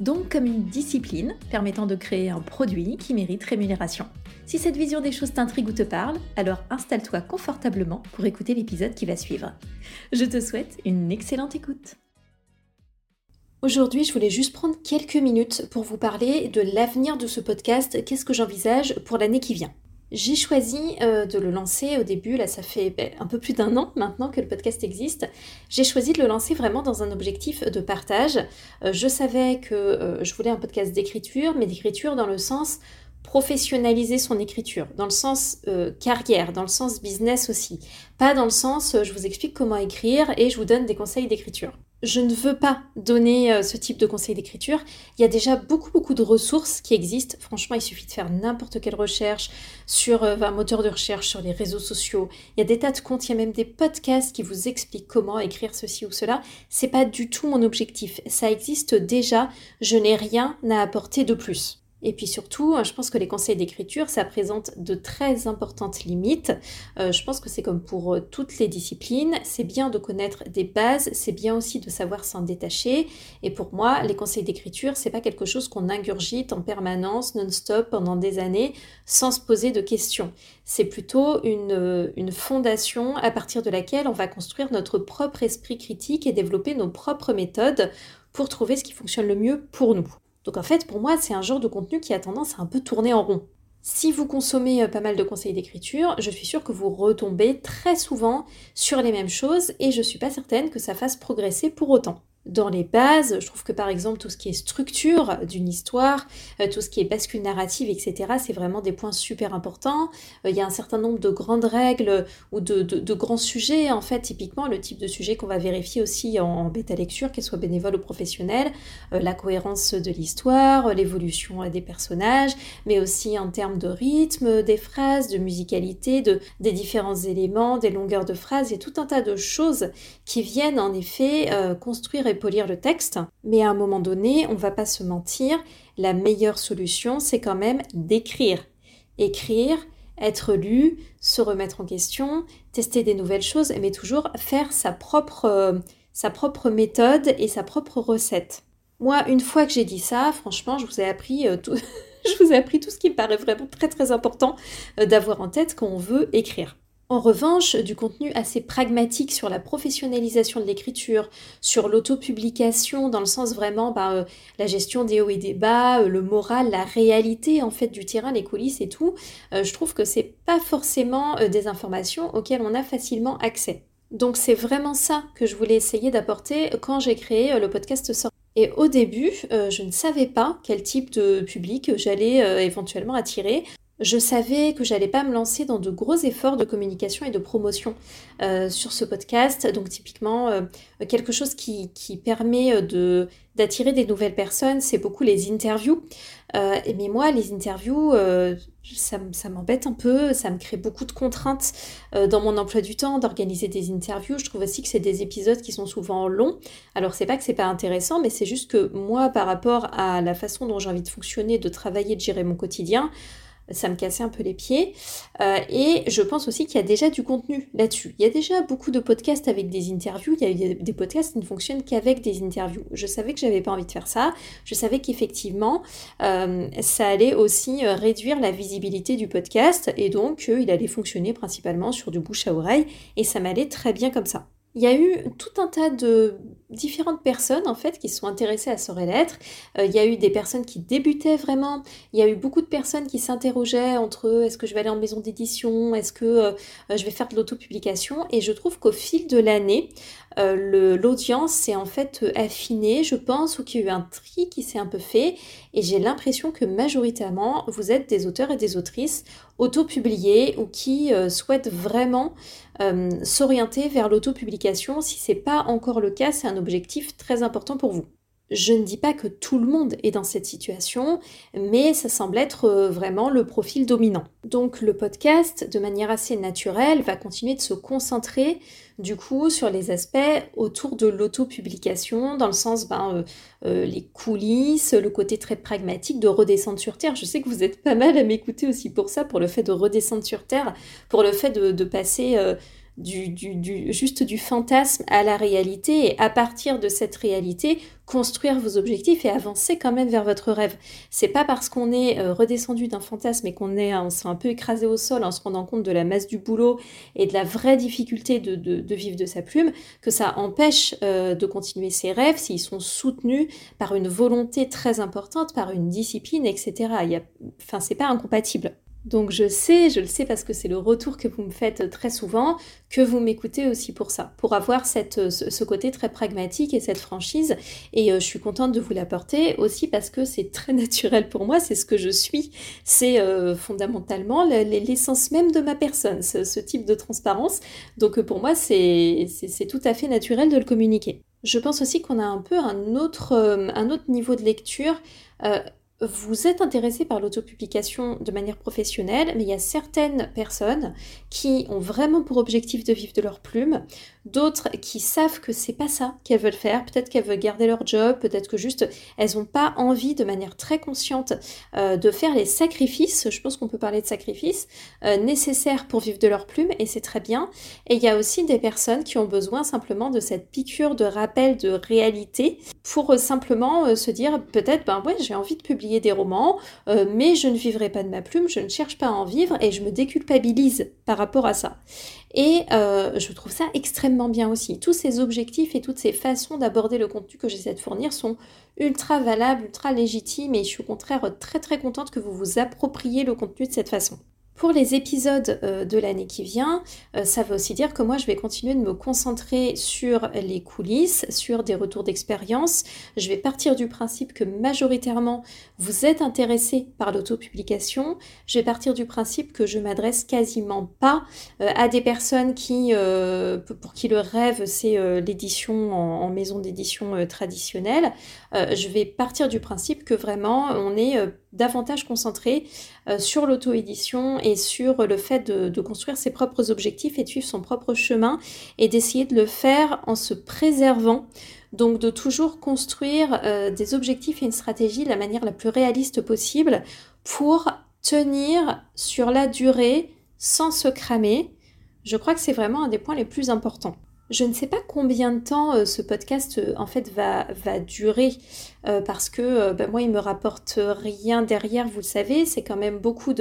Donc comme une discipline permettant de créer un produit qui mérite rémunération. Si cette vision des choses t'intrigue ou te parle, alors installe-toi confortablement pour écouter l'épisode qui va suivre. Je te souhaite une excellente écoute. Aujourd'hui, je voulais juste prendre quelques minutes pour vous parler de l'avenir de ce podcast, qu'est-ce que j'envisage pour l'année qui vient? J'ai choisi euh, de le lancer au début, là ça fait ben, un peu plus d'un an maintenant que le podcast existe. J'ai choisi de le lancer vraiment dans un objectif de partage. Euh, je savais que euh, je voulais un podcast d'écriture, mais d'écriture dans le sens professionnaliser son écriture, dans le sens carrière, dans le sens business aussi. Pas dans le sens je vous explique comment écrire et je vous donne des conseils d'écriture je ne veux pas donner euh, ce type de conseils d'écriture. Il y a déjà beaucoup beaucoup de ressources qui existent. Franchement, il suffit de faire n'importe quelle recherche sur euh, un moteur de recherche, sur les réseaux sociaux. Il y a des tas de comptes, il y a même des podcasts qui vous expliquent comment écrire ceci ou cela. C'est pas du tout mon objectif. Ça existe déjà. Je n'ai rien à apporter de plus. Et puis surtout, euh, je pense que les conseils d'écriture, ça présente de très importantes limites. Euh, je pense que c'est comme pour euh, toutes les disciplines, c'est bien de connaître des bases, c'est bien aussi de savoir s'en détacher. Et pour moi, les conseils d'écriture, c'est pas quelque chose qu'on ingurgite en permanence, non-stop, pendant des années, sans se poser de questions. C'est plutôt une, une fondation à partir de laquelle on va construire notre propre esprit critique et développer nos propres méthodes pour trouver ce qui fonctionne le mieux pour nous. Donc en fait, pour moi, c'est un genre de contenu qui a tendance à un peu tourner en rond. Si vous consommez euh, pas mal de conseils d'écriture, je suis sûre que vous retombez très souvent sur les mêmes choses et je suis pas certaine que ça fasse progresser pour autant dans les bases. Je trouve que par exemple tout ce qui est structure d'une histoire, euh, tout ce qui est bascule narrative, etc., c'est vraiment des points super importants. Euh, il y a un certain nombre de grandes règles ou de, grands sujets, en fait, typiquement le type de sujet qu'on va vérifier aussi en, bêta lecture, qu'elle soit bénévole ou professionnelle, euh, la cohérence de l'histoire, l'évolution des personnages, mais aussi en termes de rythme des phrases, de musicalité, de, des différents éléments, des longueurs de phrases, il y a tout un tas de choses qui viennent en effet construire et polir le texte, mais à un moment donné, on va pas se mentir, la meilleure solution, c'est quand même d'écrire. Écrire, être lu, se remettre en question, tester des nouvelles choses, mais toujours faire sa propre, euh, méthode et sa propre recette. Moi, une fois que j'ai dit ça, franchement, je vous ai appris euh, tout ce qui me paraît vraiment très très important euh, d'avoir en tête quand on veut écrire. En revanche, du contenu assez pragmatique sur la professionnalisation de l'écriture, sur l'autopublication, dans le sens vraiment bah, euh, la gestion des hauts et des bas, euh, le moral, la réalité en fait du terrain, les coulisses et tout, euh, je trouve que c'est pas forcément des informations auxquelles on a facilement accès. Donc c'est vraiment ça que je voulais essayer d'apporter quand j'ai créé le podcast Sort. Et au début, je ne savais pas quel type de public j'allais éventuellement attirer je savais que j'allais pas me lancer dans de gros efforts de communication et de promotion euh, sur ce podcast. Donc typiquement, euh, quelque chose qui, qui permet euh, de d'attirer des nouvelles personnes, c'est beaucoup les interviews. mais moi, les interviews, ça, ça m'embête un peu, ça me crée beaucoup de contraintes dans mon emploi du temps d'organiser des interviews. Je trouve aussi que c'est des épisodes qui sont souvent longs. Alors c'est pas que c'est pas intéressant, mais c'est juste que moi, par rapport à la façon dont j'ai envie de fonctionner, de travailler, de gérer mon quotidien, ça me cassait un peu les pieds. Euh, et je pense aussi qu'il y a déjà du contenu là-dessus. Il y a déjà beaucoup de podcasts avec des interviews. Il y a des podcasts qui ne fonctionnent qu'avec des interviews. Je savais que j'avais pas envie de faire ça. Je savais qu'effectivement, euh, ça allait aussi euh, réduire la visibilité du podcast et donc il allait fonctionner principalement sur du bouche à oreille. Et ça m'allait très bien comme ça. Il y a eu tout un tas de différentes personnes en fait qui sont intéressées à Sort et Lettres. Euh, il y a eu des personnes qui débutaient vraiment. Il y a eu beaucoup de personnes qui s'interrogeaient entre est-ce que je vais aller en maison d'édition, est-ce que euh, je vais faire de l'autopublication? Et je trouve qu'au fil de l'année, euh, l'audience s'est en fait affinée, je pense, ou qu'il y a eu un tri qui s'est un peu fait. Et j'ai l'impression que majoritairement, vous êtes des auteurs et des autrices autopubliés ou qui souhaitent vraiment s'orienter vers l'autopublication. Si c'est pas encore le cas, c'est un objectif très important pour vous. Je ne dis pas que tout le monde est dans cette situation, mais ça semble être euh, vraiment le profil dominant. Donc le podcast, de manière assez naturelle, va continuer de se concentrer du coup sur les aspects autour de l'auto-publication, dans le sens ben, euh, euh, les coulisses, le côté très pragmatique de redescendre sur Terre. Je sais que vous êtes pas mal à m'écouter aussi pour ça, pour le fait de redescendre sur Terre, pour le fait de, passer du, juste du fantasme à la réalité et à partir de cette réalité, construire vos objectifs et avancer quand même vers votre rêve. C'est pas parce qu'on est euh, redescendu d'un fantasme et qu'on est on s'est un peu écrasé au sol en se rendant compte de la masse du boulot et de la vraie difficulté de, vivre de sa plume que ça empêche euh, de continuer ses rêves s'ils sont soutenus par une volonté très importante, par une discipline, etc. Il enfin, c'est pas incompatible. Donc je sais, je le sais parce que c'est le retour que vous me faites très souvent, que vous m'écoutez aussi pour ça, pour avoir cette, ce côté très pragmatique et cette franchise. Et euh, je suis contente de vous l'apporter aussi parce que c'est très naturel pour moi, c'est ce que je suis, c'est euh, fondamentalement l'essence même de ma personne, ce, type de transparence. Donc euh, pour moi, c'est tout à fait naturel de le communiquer. Je pense aussi qu'on a un peu un autre niveau de lecture vous êtes intéressé par l'autopublication de manière professionnelle, mais il y a certaines personnes qui ont vraiment pour objectif de vivre de leur plume, d'autres qui savent que c'est pas ça qu'elles veulent faire, peut-être qu'elles veulent garder leur job, peut-être que juste elles n'ont pas envie de manière très consciente euh, de faire les sacrifices, je pense qu'on peut parler de sacrifices, euh, nécessaires pour vivre de leur plume, et c'est très bien. Et il y a aussi des personnes qui ont besoin simplement de cette piqûre de rappel de réalité pour euh, simplement se dire peut-être, ben ouais, j'ai envie de publier des romans, euh, mais je ne vivrai pas de ma plume, je ne cherche pas à en vivre et je me déculpabilise par rapport à ça. Et euh, je trouve ça extrêmement bien aussi. Tous ces objectifs et toutes ces façons d'aborder le contenu que j'essaie de fournir sont ultra valables, ultra légitimes et je suis au contraire très très contente que vous vous appropriez le contenu de cette façon. Pour les épisodes euh, de l'année qui vient, euh, ça veut aussi dire que moi, je vais continuer de me concentrer sur les coulisses, sur des retours d'expérience. Je vais partir du principe que majoritairement, vous êtes intéressé par l'autopublication. Je vais partir du principe que je m'adresse quasiment pas euh, à des personnes qui, pour qui le rêve, c'est l'édition en, en, maison d'édition traditionnelle. je vais partir du principe que vraiment, on est davantage concentré sur l'auto-édition sur le fait de, construire ses propres objectifs et de suivre son propre chemin et d'essayer de le faire en se préservant. Donc de toujours construire euh, des objectifs et une stratégie de la manière la plus réaliste possible pour tenir sur la durée sans se cramer. Je crois que c'est vraiment un des points les plus importants. Je ne sais pas combien de temps euh, ce podcast euh, en fait va, va durer. Euh, parce que ben, moi, il me rapporte rien derrière, vous le savez, c'est quand même beaucoup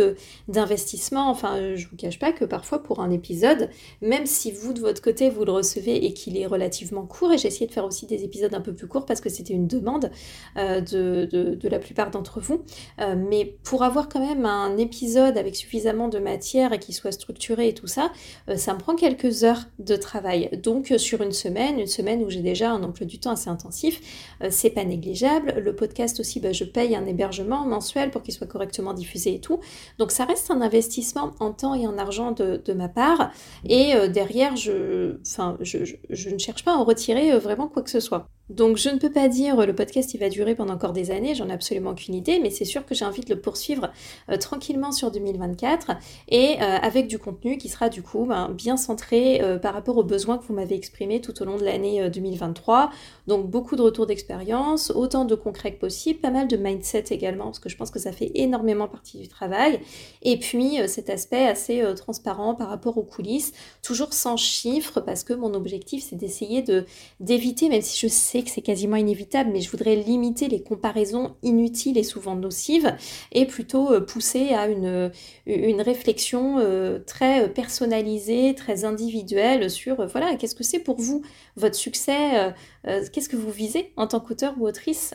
d'investissement. Enfin, je vous cache pas que parfois pour un épisode, même si vous de votre côté vous le recevez et qu'il est relativement court, et j'ai essayé de faire aussi des épisodes un peu plus courts parce que c'était une demande de, de, la plupart d'entre vous, mais pour avoir quand même un épisode avec suffisamment de matière et qui soit structuré et tout ça, ça me prend quelques heures de travail. Donc sur une semaine, une semaine où j'ai déjà un emploi du temps assez intensif, c'est pas négligeable le podcast aussi, bah, je paye un hébergement mensuel pour qu'il soit correctement diffusé et tout. Donc ça reste un investissement en temps et en argent de, ma part. Et euh, derrière, je, ne cherche pas à en retirer euh, vraiment quoi que ce soit. Donc je ne peux pas dire le podcast il va durer pendant encore des années, j'en ai absolument aucune idée, mais c'est sûr que j'ai envie de le poursuivre euh, tranquillement sur 2024 et euh, avec du contenu qui sera du coup ben, bien centré euh, par rapport aux besoins que vous m'avez exprimés tout au long de l'année 2023. Donc beaucoup de retours d'expérience, autant de concret que possible, pas mal de mindset également parce que je pense que ça fait énormément partie du travail. Et puis cet aspect assez transparent par rapport aux coulisses, toujours sans chiffres parce que mon objectif c'est d'essayer de d'éviter, même si je sais que c'est quasiment inévitable, mais je voudrais limiter les comparaisons inutiles et souvent nocives et plutôt euh, pousser à une, une réflexion euh, très personnalisée, très individuelle sur, euh, voilà, qu'est-ce que c'est pour vous votre succès Qu'est-ce que vous visez en tant qu'auteur ou autrice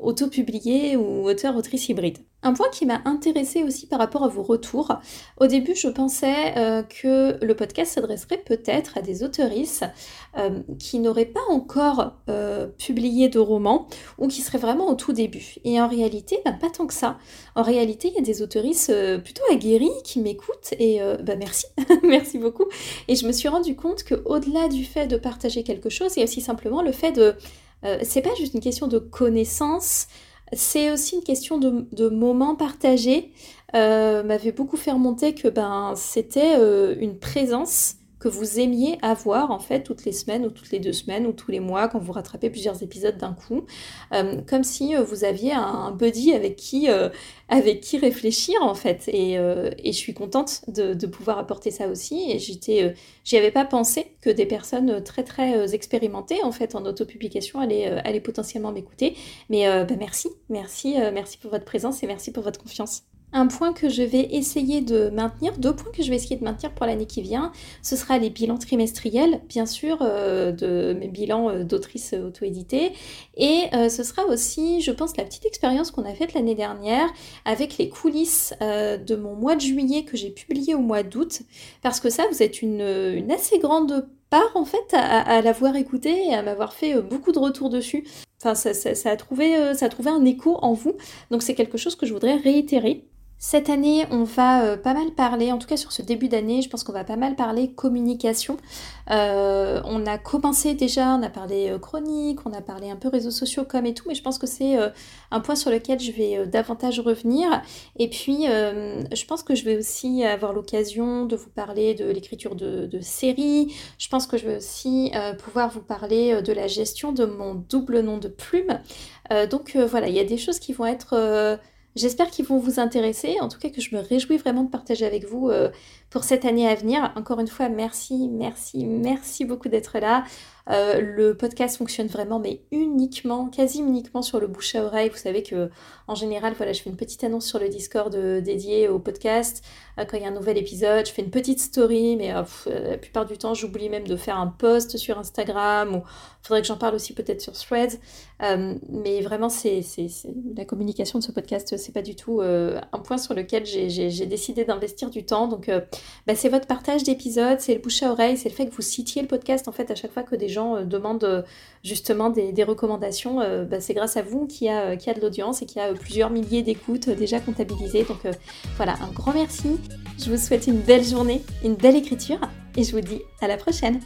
auto-publié ou auteur-autrice hybride un point qui m'a intéressé aussi par rapport à vos retours. Au début, je pensais que le podcast s'adresserait peut-être à des auteurisses qui n'auraient pas encore euh, publier de romans ou qui serait vraiment au tout début. Et en réalité, bah, pas tant que ça. En réalité, il y a des euh, plutôt aguerris qui m'écoutent et euh, bah, merci, merci beaucoup. Et je me suis rendu compte que au-delà du fait de partager quelque chose, il y a aussi simplement le fait de c'est pas juste une question de connaissance, c'est aussi une question de, de moments partagés. m'avait beaucoup fait remonter que ben, c'était une présence que vous aimiez avoir en fait toutes les semaines ou toutes les deux semaines ou tous les mois quand vous rattrapez plusieurs épisodes d'un coup, euh, comme si euh, vous aviez un buddy avec qui, euh, avec qui réfléchir en fait. Et, et je suis contente de, pouvoir apporter ça aussi. Et j'étais, j'y avais pas pensé que des personnes très très expérimentées en fait en autopublication allaient, allaient potentiellement m'écouter. Mais bah, merci, merci, merci pour votre présence et merci pour votre confiance. Un point que je vais essayer de maintenir, deux points que je vais essayer de maintenir pour l'année qui vient, ce sera les bilans trimestriels, bien sûr, euh, de mes bilans euh, d'autrice auto-éditée. Et euh, ce sera aussi, je pense, la petite expérience qu'on a faite l'année dernière avec les coulisses de mon mois de juillet que j'ai publié au mois d'août. Parce que ça, vous êtes une, assez grande part en fait à, l'avoir écouté et à m'avoir fait beaucoup de retours dessus. Enfin, ça, a trouvé, ça a trouvé un écho en vous. Donc c'est quelque chose que je voudrais réitérer. Cette année, on va euh, pas mal parler, en tout cas sur ce début d'année, je pense qu'on va pas mal parler communication. Euh, on a commencé déjà, on a parlé euh, chronique, on a parlé un peu réseaux sociaux comme et tout, mais je pense que c'est un point sur lequel je vais davantage revenir. Et puis, je pense que je vais aussi avoir l'occasion de vous parler de l'écriture de, de, séries. Je pense que je vais aussi pouvoir vous parler de la gestion de mon double nom de plume. donc voilà, il y a des choses qui vont être J'espère qu'ils vont vous intéresser, en tout cas que je me réjouis vraiment de partager avec vous euh, pour cette année à venir. Encore une fois, merci, merci, merci beaucoup d'être là. Euh, le podcast fonctionne vraiment, mais uniquement, quasi uniquement sur le bouche à oreille. Vous savez que en général, voilà, je fais une petite annonce sur le Discord euh, dédié au podcast quand il y a un nouvel épisode. Je fais une petite story, mais la plupart du temps, j'oublie même de faire un post sur Instagram ou faudrait que j'en parle aussi peut-être sur Threads. mais vraiment, c'est la communication de ce podcast, c'est pas du tout un point sur lequel j'ai décidé d'investir du temps. Donc bah, c'est votre partage d'épisodes, c'est le bouche à oreille, c'est le fait que vous citiez le podcast en fait à chaque fois que des gens euh, demandent euh, justement des, recommandations. Euh, bah, c'est grâce à vous qui a, qui a de l'audience et qui a plusieurs milliers d'écoutes déjà comptabilisées. Donc voilà, un grand merci. Je vous souhaite une belle journée, une belle écriture et je vous dis à la prochaine.